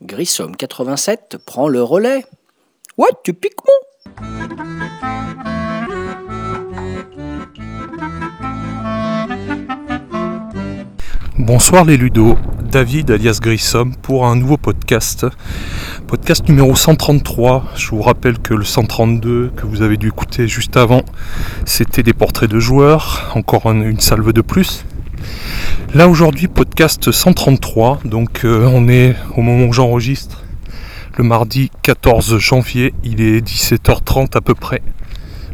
Grissom 87 prend le relais. Ouais, tu piques mon Bonsoir les Ludo, David alias Grissom pour un nouveau podcast. Podcast numéro 133. Je vous rappelle que le 132 que vous avez dû écouter juste avant, c'était des portraits de joueurs, encore un- une salve de plus. Là aujourd'hui, podcast 133, donc euh, on est au moment où j'enregistre le mardi 14 janvier, il est 17h30 à peu près.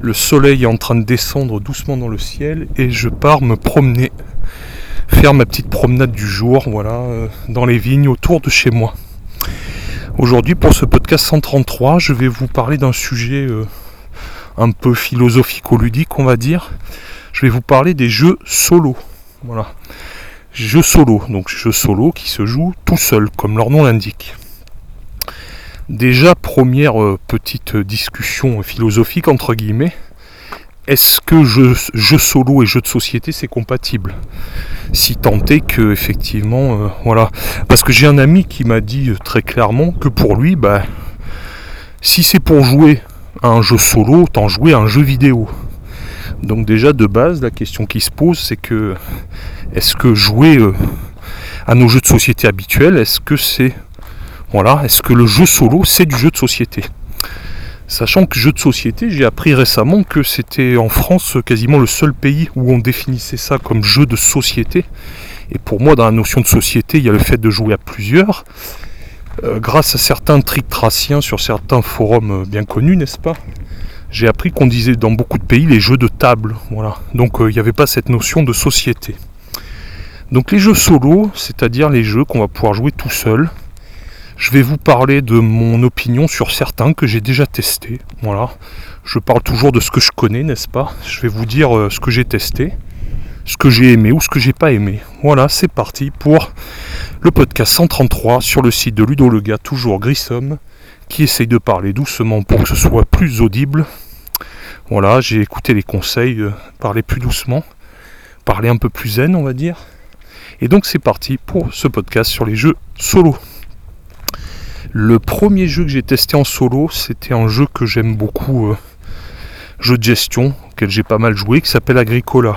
Le soleil est en train de descendre doucement dans le ciel et je pars me promener faire ma petite promenade du jour, voilà, euh, dans les vignes autour de chez moi. Aujourd'hui, pour ce podcast 133, je vais vous parler d'un sujet euh, un peu philosophico-ludique, on va dire. Je vais vous parler des jeux solo. Voilà. Jeux solo, donc jeux solo qui se jouent tout seul, comme leur nom l'indique. Déjà, première euh, petite discussion philosophique, entre guillemets. Est-ce que jeu, solo et jeu de société c'est compatible? Si tant est que effectivement euh, voilà. Parce que j'ai un ami qui m'a dit euh, très clairement que pour lui bah si c'est pour jouer à un jeu solo autant jouer à un jeu vidéo. Donc déjà de base la question qui se pose c'est que est-ce que jouer euh, à nos jeux de société habituels est-ce que c'est voilà est-ce que le jeu solo c'est du jeu de société? Sachant que jeu de société, j'ai appris récemment que c'était en France quasiment le seul pays où on définissait ça comme jeu de société. Et pour moi, dans la notion de société, il y a le fait de jouer à plusieurs. Euh, grâce à certains tricks traciens sur certains forums euh, bien connus, n'est-ce pas? J'ai appris qu'on disait dans beaucoup de pays les jeux de table. Voilà. Donc euh, il n'y avait pas cette notion de société. Donc les jeux solo, c'est-à-dire les jeux qu'on va pouvoir jouer tout seul, je vais vous parler de mon opinion sur certains que j'ai déjà testés. Voilà. Je parle toujours de ce que je connais, n'est-ce pas? Je vais vous dire euh, ce que j'ai testé, ce que j'ai aimé ou ce que j'ai pas aimé. Voilà, c'est parti pour le podcast 133 sur le site de Ludo Le Gars, toujours Grissom, qui essaye de parler doucement pour que ce soit plus audible. Voilà, j'ai écouté les conseils, euh, parler plus doucement, parler un peu plus zen, on va dire. Et donc c'est parti pour ce podcast sur les jeux solo. Le premier jeu que j'ai testé en solo, c'était un jeu que j'aime beaucoup, euh, jeu de gestion, auquel j'ai pas mal joué, qui s'appelle Agricola.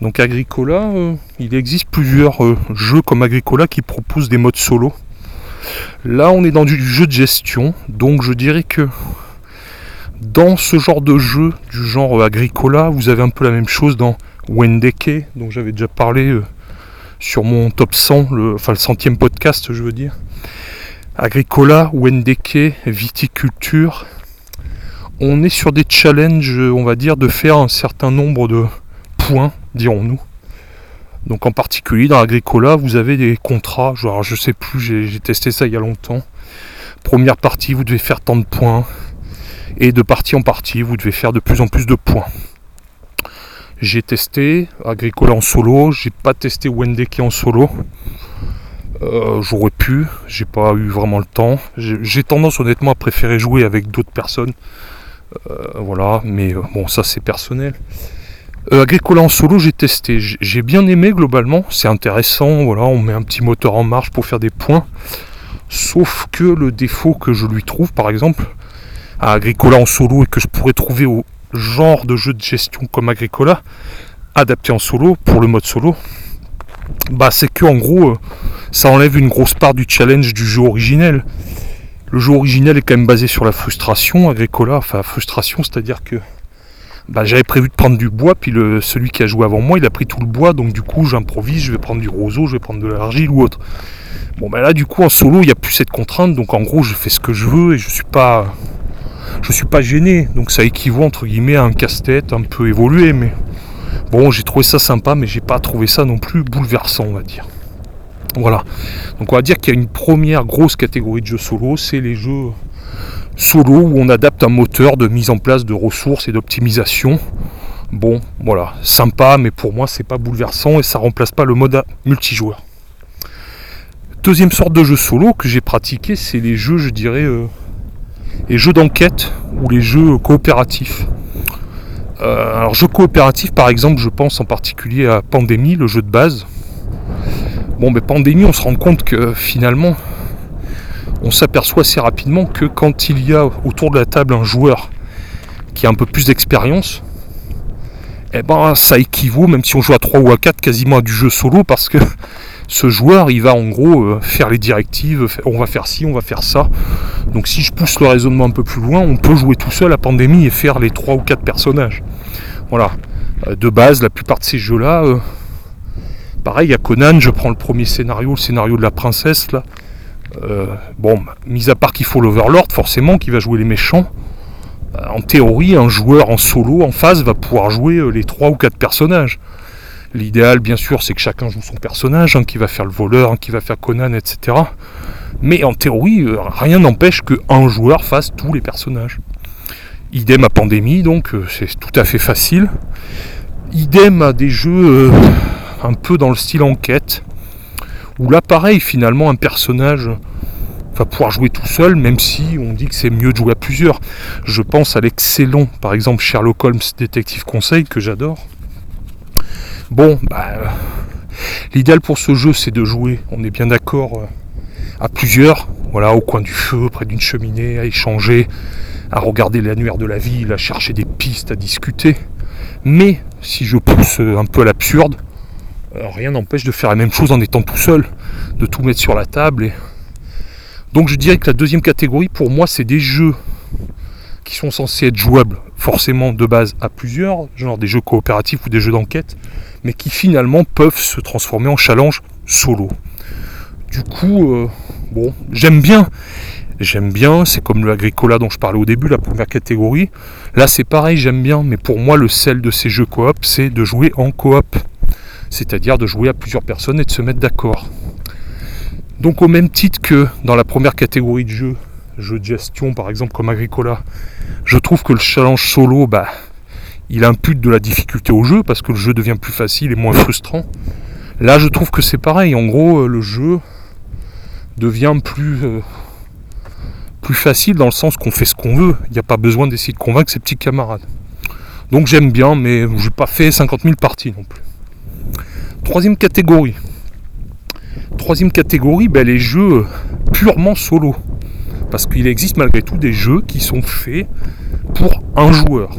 Donc Agricola, euh, il existe plusieurs euh, jeux comme Agricola qui proposent des modes solo. Là, on est dans du jeu de gestion, donc je dirais que dans ce genre de jeu, du genre Agricola, vous avez un peu la même chose dans Wendeke, dont j'avais déjà parlé sur mon top 100, le, enfin le centième podcast, je veux dire. Agricola, Wendeke, viticulture. On est sur des challenges, on va dire, de faire un certain nombre de points, dirons-nous. Donc en particulier dans Agricola, vous avez des contrats, genre je sais plus, j'ai testé ça il y a longtemps. Première partie, vous devez faire tant de points. Et de partie en partie, vous devez faire de plus en plus de points. J'ai testé Agricola en solo, j'ai pas testé Wendeke en solo. Euh, J'aurais pu, j'ai pas eu vraiment le temps. J'ai tendance honnêtement à préférer jouer avec d'autres personnes. Euh, voilà, mais euh, bon, ça c'est personnel. Agricola en solo, j'ai testé. J'ai bien aimé globalement, c'est intéressant. Voilà, on met un petit moteur en marche pour faire des points. Sauf que le défaut que je lui trouve, par exemple, à Agricola en solo et que je pourrais trouver au genre de jeu de gestion comme Agricola, adapté en solo pour le mode solo, bah c'est que en gros, euh, ça enlève une grosse part du challenge du jeu originel. Le jeu originel est quand même basé sur la frustration, Agricola, enfin frustration, c'est-à-dire que bah, j'avais prévu de prendre du bois, puis le, celui qui a joué avant moi, il a pris tout le bois, donc du coup j'improvise, je vais prendre du roseau, je vais prendre de l'argile ou autre. Bon bah là du coup en solo il n'y a plus cette contrainte, donc en gros je fais ce que je veux et je suis pas. Je suis pas gêné, donc ça équivaut entre guillemets à un casse-tête un peu évolué, mais bon j'ai trouvé ça sympa, mais j'ai pas trouvé ça non plus bouleversant on va dire. Voilà. Donc on va dire qu'il y a une première grosse catégorie de jeux solo, c'est les jeux solo où on adapte un moteur de mise en place de ressources et d'optimisation. Bon, voilà, sympa, mais pour moi c'est pas bouleversant et ça remplace pas le mode multijoueur. Deuxième sorte de jeu solo que j'ai pratiqué, c'est les jeux, je dirais, euh, les jeux d'enquête ou les jeux coopératifs. Euh, alors jeux coopératifs par exemple, je pense en particulier à Pandémie, le jeu de base. Bon mais Pandémie, on se rend compte que finalement, on s'aperçoit assez rapidement que quand il y a autour de la table un joueur qui a un peu plus d'expérience, eh ben ça équivaut, même si on joue à 3 ou à 4, quasiment à du jeu solo parce que ce joueur, il va en gros euh, faire les directives, on va faire ci, on va faire ça. Donc si je pousse le raisonnement un peu plus loin, on peut jouer tout seul à Pandémie et faire les 3 ou 4 personnages. Voilà. Euh, de base, la plupart de ces jeux-là, euh, pareil, à Conan, je prends le premier scénario, le scénario de la princesse, là. bon, mis à part qu'il faut l'Overlord, forcément, qui va jouer les méchants. En théorie, un joueur en solo, en phase, va pouvoir jouer les 3 ou 4 personnages. L'idéal, bien sûr, c'est que chacun joue son personnage, hein, qui va faire le voleur, qui va faire Conan, etc. Mais en théorie, euh, rien n'empêche qu'un joueur fasse tous les personnages. Idem à Pandémie, donc euh, c'est tout à fait facile. Idem à des jeux euh, un peu dans le style enquête, où là, pareil, finalement, un personnage pouvoir jouer tout seul, même si on dit que c'est mieux de jouer à plusieurs. Je pense à l'excellent, par exemple, Sherlock Holmes Détective Conseil, que j'adore Bon, bah, l'idéal pour ce jeu, c'est de jouer, on est bien d'accord, euh, à plusieurs, voilà, au coin du feu, près d'une cheminée, à échanger, à regarder l'annuaire de la ville, à chercher des pistes, à discuter. Mais si je pousse un peu à l'absurde, euh, rien n'empêche de faire la même chose en étant tout seul, de tout mettre sur la table. Et... Donc je dirais que la deuxième catégorie, pour moi, c'est des jeux qui sont censés être jouables forcément de base à plusieurs, genre des jeux coopératifs ou des jeux d'enquête, mais qui finalement peuvent se transformer en challenge solo. Du coup, euh, bon, j'aime bien. J'aime bien, c'est comme le Agricola dont je parlais au début, la première catégorie. Là, c'est pareil, j'aime bien, mais pour moi, le sel de ces jeux coop, c'est de jouer en coop. C'est-à-dire de jouer à plusieurs personnes et de se mettre d'accord. Donc, au même titre que dans la première catégorie de jeux, jeux de gestion par exemple comme Agricola, je trouve que le challenge solo, bah, il impute de la difficulté au jeu parce que le jeu devient plus facile et moins frustrant. Là, je trouve que c'est pareil. En gros, euh, le jeu devient plus, euh, plus facile dans le sens qu'on fait ce qu'on veut. Il n'y a pas besoin d'essayer de convaincre ses petits camarades. Donc j'aime bien, mais je n'ai pas fait 50 000 parties non plus. Troisième catégorie. Troisième catégorie, ben, les jeux purement solo. Parce qu'il existe malgré tout des jeux qui sont faits pour un joueur.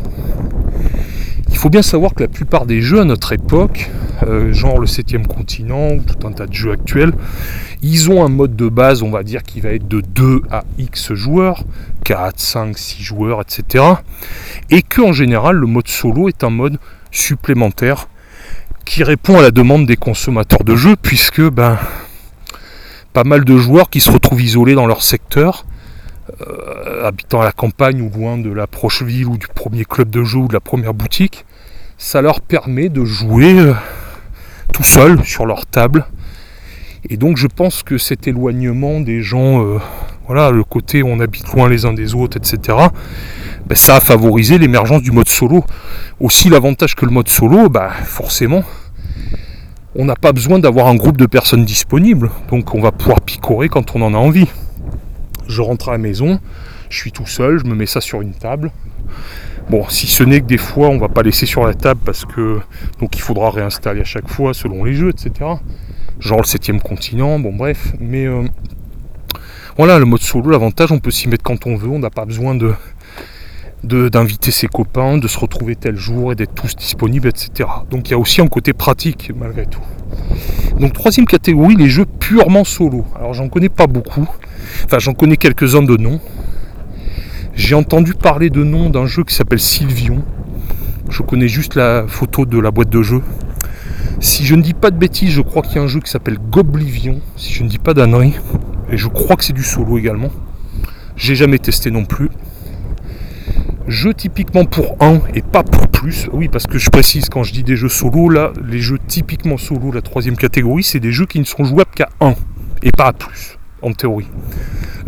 Il faut bien savoir que la plupart des jeux à notre époque, euh, genre le 7 continent ou tout un tas de jeux actuels, ils ont un mode de base, on va dire, qui va être de 2 à X joueurs, 4, 5, 6 joueurs, etc. Et que en général, le mode solo est un mode supplémentaire qui répond à la demande des consommateurs de jeux, puisque ben, pas mal de joueurs qui se retrouvent isolés dans leur secteur euh, habitant à la campagne ou loin de la proche ville ou du premier club de jeu ou de la première boutique, ça leur permet de jouer euh, tout seul sur leur table. Et donc je pense que cet éloignement des gens, euh, voilà, le côté où on habite loin les uns des autres, etc., ben, ça a favorisé l'émergence du mode solo. Aussi l'avantage que le mode solo, bah, forcément, on n'a pas besoin d'avoir un groupe de personnes disponibles. Donc on va pouvoir picorer quand on en a envie je rentre à la maison, je suis tout seul, je me mets ça sur une table. Bon, si ce n'est que des fois, on va pas laisser sur la table parce que donc il faudra réinstaller à chaque fois selon les jeux, etc. Genre le septième continent, bon bref. Mais euh, voilà, le mode solo, l'avantage, on peut s'y mettre quand on veut, on n'a pas besoin de d'inviter ses copains, de se retrouver tel jour et d'être tous disponibles, etc. Donc il y a aussi un côté pratique malgré tout. Donc troisième catégorie, les jeux purement solo. Alors j'en connais pas beaucoup. Enfin, j'en connais quelques-uns de noms. J'ai entendu parler de nom d'un jeu qui s'appelle Sylvion. Je connais juste la photo de la boîte de jeu. Si je ne dis pas de bêtises, je crois qu'il y a un jeu qui s'appelle Goblivion, si je ne dis pas d'annerie. Et je crois que c'est du solo également. J'ai jamais testé non plus. Jeu typiquement pour un et pas pour plus. Oui, parce que je précise quand je dis des jeux solo, là, les jeux typiquement solo, la troisième catégorie, c'est des jeux qui ne sont jouables qu'à 1 et pas à plus en théorie.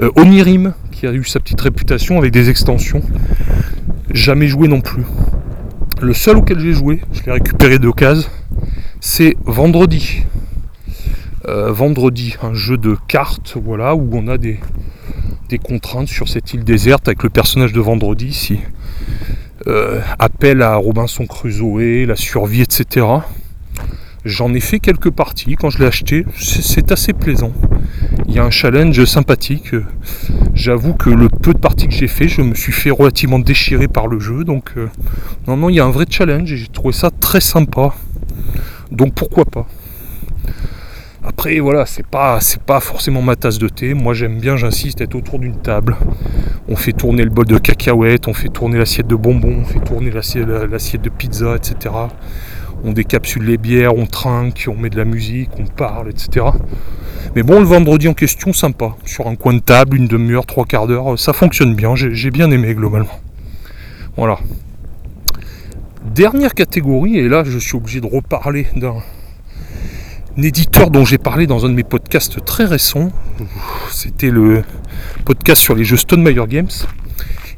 Euh, Onirim, qui a eu sa petite réputation avec des extensions, jamais joué non plus. Le seul auquel j'ai joué, je l'ai récupéré d'occasion, c'est vendredi. euh, vendredi, un jeu de cartes, voilà, où on a des, des contraintes sur cette île déserte avec le personnage de vendredi ici. Euh, appel à Robinson Crusoe, la survie, etc. J'en ai fait quelques parties quand je l'ai acheté, c'est assez plaisant. Il y a un challenge sympathique. J'avoue que le peu de parties que j'ai fait, je me suis fait relativement déchirer par le jeu. Donc euh, non, non, il y a un vrai challenge et j'ai trouvé ça très sympa. Donc pourquoi pas? Après voilà, c'est pas pas forcément ma tasse de thé. Moi j'aime bien, j'insiste, être autour d'une table. On fait tourner le bol de cacahuètes, on fait tourner l'assiette de bonbons, on fait tourner l'assiette de pizza, etc. On décapsule les bières, on trinque, on met de la musique, on parle, etc. Mais bon, le vendredi en question, sympa. Sur un coin de table, une demi-heure, trois quarts d'heure, ça fonctionne bien. J'ai bien aimé globalement. Voilà. Dernière catégorie, et là je suis obligé de reparler d'un éditeur dont j'ai parlé dans un de mes podcasts très récents. C'était le podcast sur les jeux Stone Meyer Games.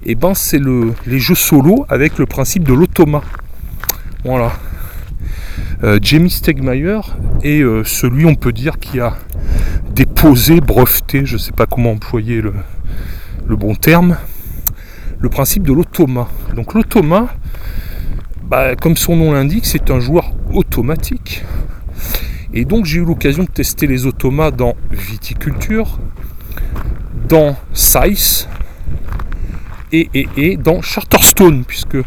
Et ben c'est le, les jeux solo avec le principe de l'automa. Voilà. Euh, Jamie Stegmaier est euh, celui, on peut dire, qui a déposé, breveté, je ne sais pas comment employer le, bon terme, le principe de l'automa. Donc l'automa, bah, comme son nom l'indique, c'est un joueur automatique et donc j'ai eu l'occasion de tester les automas dans Viticulture, dans Size et, dans Charterstone, puisque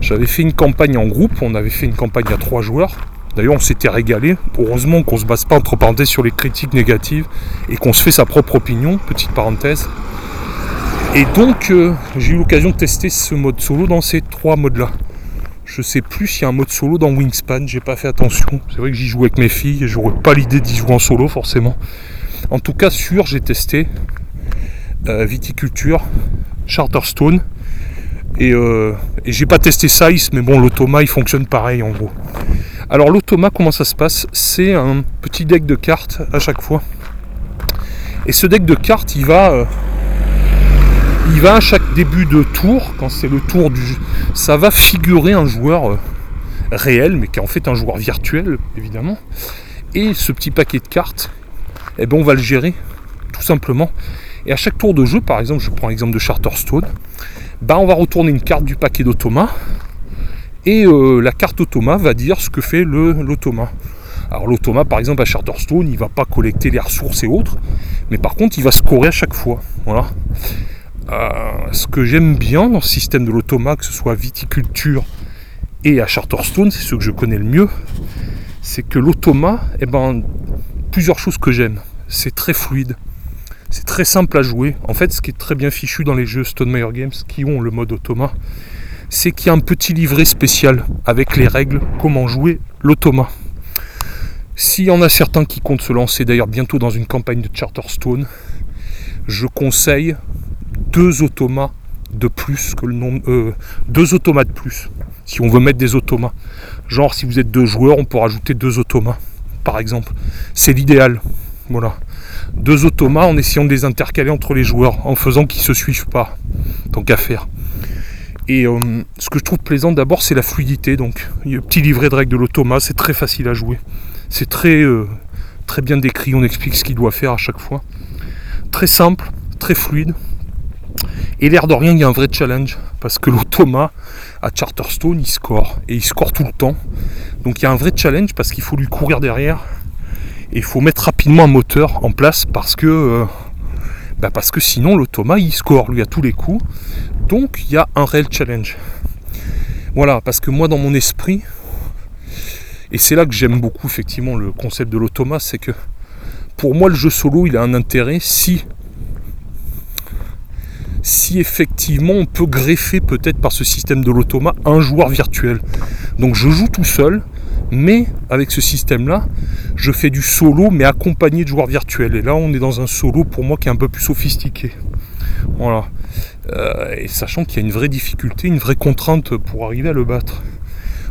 j'avais fait une campagne en groupe, on avait fait une campagne à trois joueurs. D'ailleurs, on s'était régalé. Heureusement qu'on ne se base pas entre parenthèses sur les critiques négatives et qu'on se fait sa propre opinion, petite parenthèse. Et donc, euh, j'ai eu l'occasion de tester ce mode solo dans ces trois modes-là. Je sais plus s'il y a un mode solo dans Wingspan, j'ai pas fait attention. C'est vrai que j'y joue avec mes filles et j'aurais pas l'idée d'y jouer en solo forcément. En tout cas, sûr, j'ai testé euh, Viticulture, Charterstone. Et, euh, et j'ai pas testé Size, mais bon, l'automa il fonctionne pareil en gros. Alors, l'automa, comment ça se passe? C'est un petit deck de cartes à chaque fois. Et ce deck de cartes, il va. Euh, il va à chaque début de tour, quand c'est le tour du jeu, ça va figurer un joueur euh, réel, mais qui est en fait un joueur virtuel, évidemment. Et ce petit paquet de cartes, eh ben, on va le gérer, tout simplement. Et à chaque tour de jeu, par exemple, je prends l'exemple de Charterstone, bah, on va retourner une carte du paquet d'automat. Et euh, la carte automa va dire ce que fait l'automa. Alors l'automa, par exemple, à Charterstone, il ne va pas collecter les ressources et autres, mais par contre, il va scorer à chaque fois. Voilà. Ce que j'aime bien dans ce système de l'automa, que ce soit viticulture et à Charterstone, c'est ce que je connais le mieux, c'est que l'automa, eh ben, plusieurs choses que j'aime. C'est très fluide, c'est très simple à jouer. En fait, ce qui est très bien fichu dans les jeux Stone Meyer Games qui ont le mode automa, c'est qu'il y a un petit livret spécial avec les règles, comment jouer l'automa. S'il y en a certains qui comptent se lancer d'ailleurs bientôt dans une campagne de Charterstone, je conseille deux de plus que le nombre. Euh, deux automas de plus. Si on veut mettre des automas. Genre si vous êtes deux joueurs, on peut rajouter deux automas, par exemple. C'est l'idéal. Voilà. Deux automas en essayant de les intercaler entre les joueurs, en faisant qu'ils ne se suivent pas. Tant qu'à faire. Et euh, ce que je trouve plaisant d'abord, c'est la fluidité. Donc, il y a un petit livret de règles de l'automa, c'est très facile à jouer. C'est très, euh, très bien décrit, on explique ce qu'il doit faire à chaque fois. Très simple, très fluide. Et l'air de rien, il y a un vrai challenge parce que l'automa à Charterstone, il score et il score tout le temps. Donc il y a un vrai challenge parce qu'il faut lui courir derrière et il faut mettre rapidement un moteur en place parce que euh, bah, parce que sinon l'automa il score lui à tous les coups. Donc il y a un réel challenge. Voilà, parce que moi dans mon esprit, et c'est là que j'aime beaucoup effectivement le concept de l'automa, c'est que pour moi le jeu solo il a un intérêt si si effectivement on peut greffer peut-être par ce système de l'automa un joueur virtuel. Donc je joue tout seul, mais avec ce système-là, je fais du solo, mais accompagné de joueurs virtuels. Et là, on est dans un solo pour moi qui est un peu plus sophistiqué. Voilà. Euh, et sachant qu'il y a une vraie difficulté, une vraie contrainte pour arriver à le battre.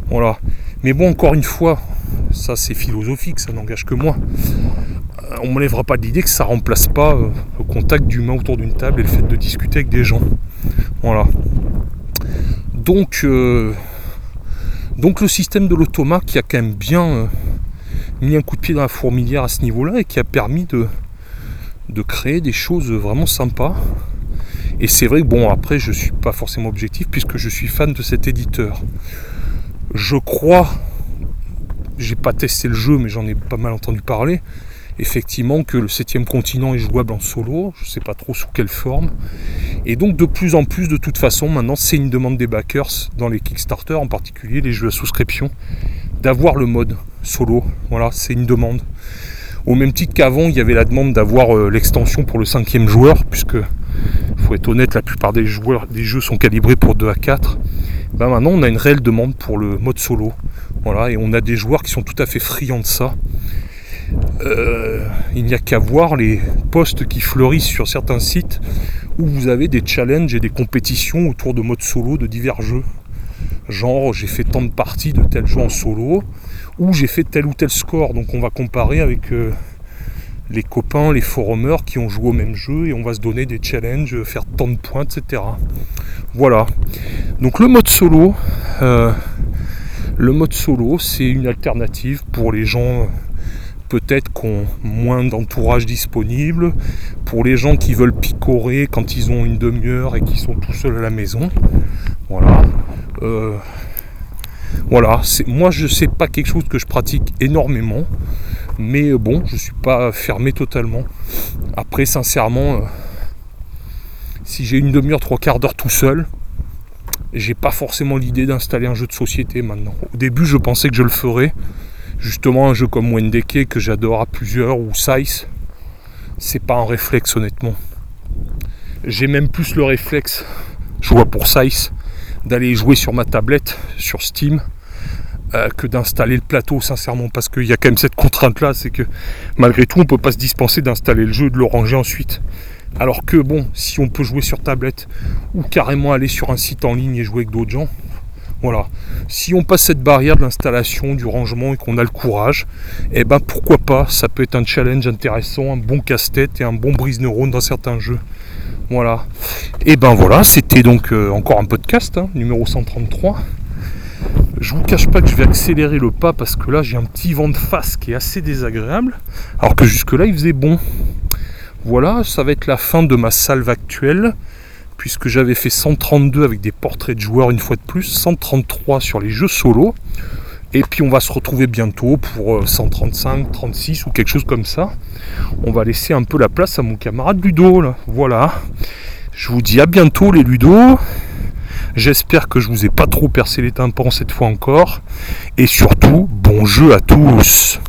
Voilà. Mais bon, encore une fois, ça c'est philosophique, ça n'engage que moi. Euh, on ne m'enlèvera pas l'idée que ça ne remplace pas euh, le contact d'humain autour d'une table et le fait de discuter avec des gens. Voilà. Donc, euh, donc le système de l'automa qui a quand même bien, mis un coup de pied dans la fourmilière à ce niveau-là et qui a permis de, de créer des choses vraiment sympas. Et c'est vrai que bon après je suis pas forcément objectif puisque je suis fan de cet éditeur. Je crois, j'ai pas testé le jeu mais j'en ai pas mal entendu parler, effectivement que le septième continent est jouable en solo, je sais pas trop sous quelle forme. Et donc de plus en plus de toute façon maintenant c'est une demande des backers dans les Kickstarter en particulier les jeux à souscription d'avoir le mode solo. Voilà, c'est une demande. Au même titre qu'avant, il y avait la demande d'avoir euh, l'extension pour le cinquième joueur, puisque, faut être honnête, la plupart des joueurs des jeux sont calibrés pour 2 à 4. Ben maintenant, on a une réelle demande pour le mode solo. Voilà, et on a des joueurs qui sont tout à fait friands de ça. Euh, il n'y a qu'à voir les posts qui fleurissent sur certains sites où vous avez des challenges et des compétitions autour de mode solo de divers jeux. Genre, j'ai fait tant de parties de tel jeu en solo, ou j'ai fait tel ou tel score. Donc on va comparer avec euh, les copains, les forumers qui ont joué au même jeu et on va se donner des challenges, faire tant de points, etc. Voilà. Donc le mode solo, euh, le mode solo, c'est une alternative pour les gens peut-être qui ont moins d'entourage disponible, pour les gens qui veulent picorer quand ils ont une demi-heure et qui sont tout seuls à la maison. Voilà. Euh, voilà, moi je sais pas quelque chose que je pratique énormément, mais euh, bon, je suis pas fermé totalement. Après, sincèrement, euh, si j'ai une demi-heure, trois quarts d'heure tout seul, j'ai pas forcément l'idée d'installer un jeu de société maintenant. Au début, je pensais que je le ferais. Justement, un jeu comme Wendeke que j'adore à plusieurs ou Size, c'est pas un réflexe honnêtement. J'ai même plus le réflexe, je vois pour Size, d'aller jouer sur ma tablette, sur Steam, euh, que d'installer le plateau, sincèrement, parce qu'il y a quand même cette contrainte-là, c'est que malgré tout, on peut pas se dispenser d'installer le jeu et de le ranger ensuite. Alors que bon, si on peut jouer sur tablette ou carrément aller sur un site en ligne et jouer avec d'autres gens, voilà. Si on passe cette barrière de l'installation, du rangement et qu'on a le courage, eh ben pourquoi pas, ça peut être un challenge intéressant, un bon casse-tête et un bon brise-neurone dans certains jeux. Voilà. Et ben voilà, c'était donc euh, encore un podcast, hein, numéro 133. Je vous cache pas que je vais accélérer le pas parce que là j'ai un petit vent de face qui est assez désagréable. Alors que jusque là il faisait bon. Voilà, ça va être la fin de ma salve actuelle. Puisque j'avais fait 132 avec des portraits de joueurs une fois de plus, 133 sur les jeux solo. Et puis on va se retrouver bientôt pour 135, euh, 36 ou quelque chose comme ça. On va laisser un peu la place à mon camarade Ludo. Là. Voilà. Je vous dis à bientôt les Ludo. J'espère que je vous ai pas trop percé les tympans cette fois encore. Et surtout, bon jeu à tous.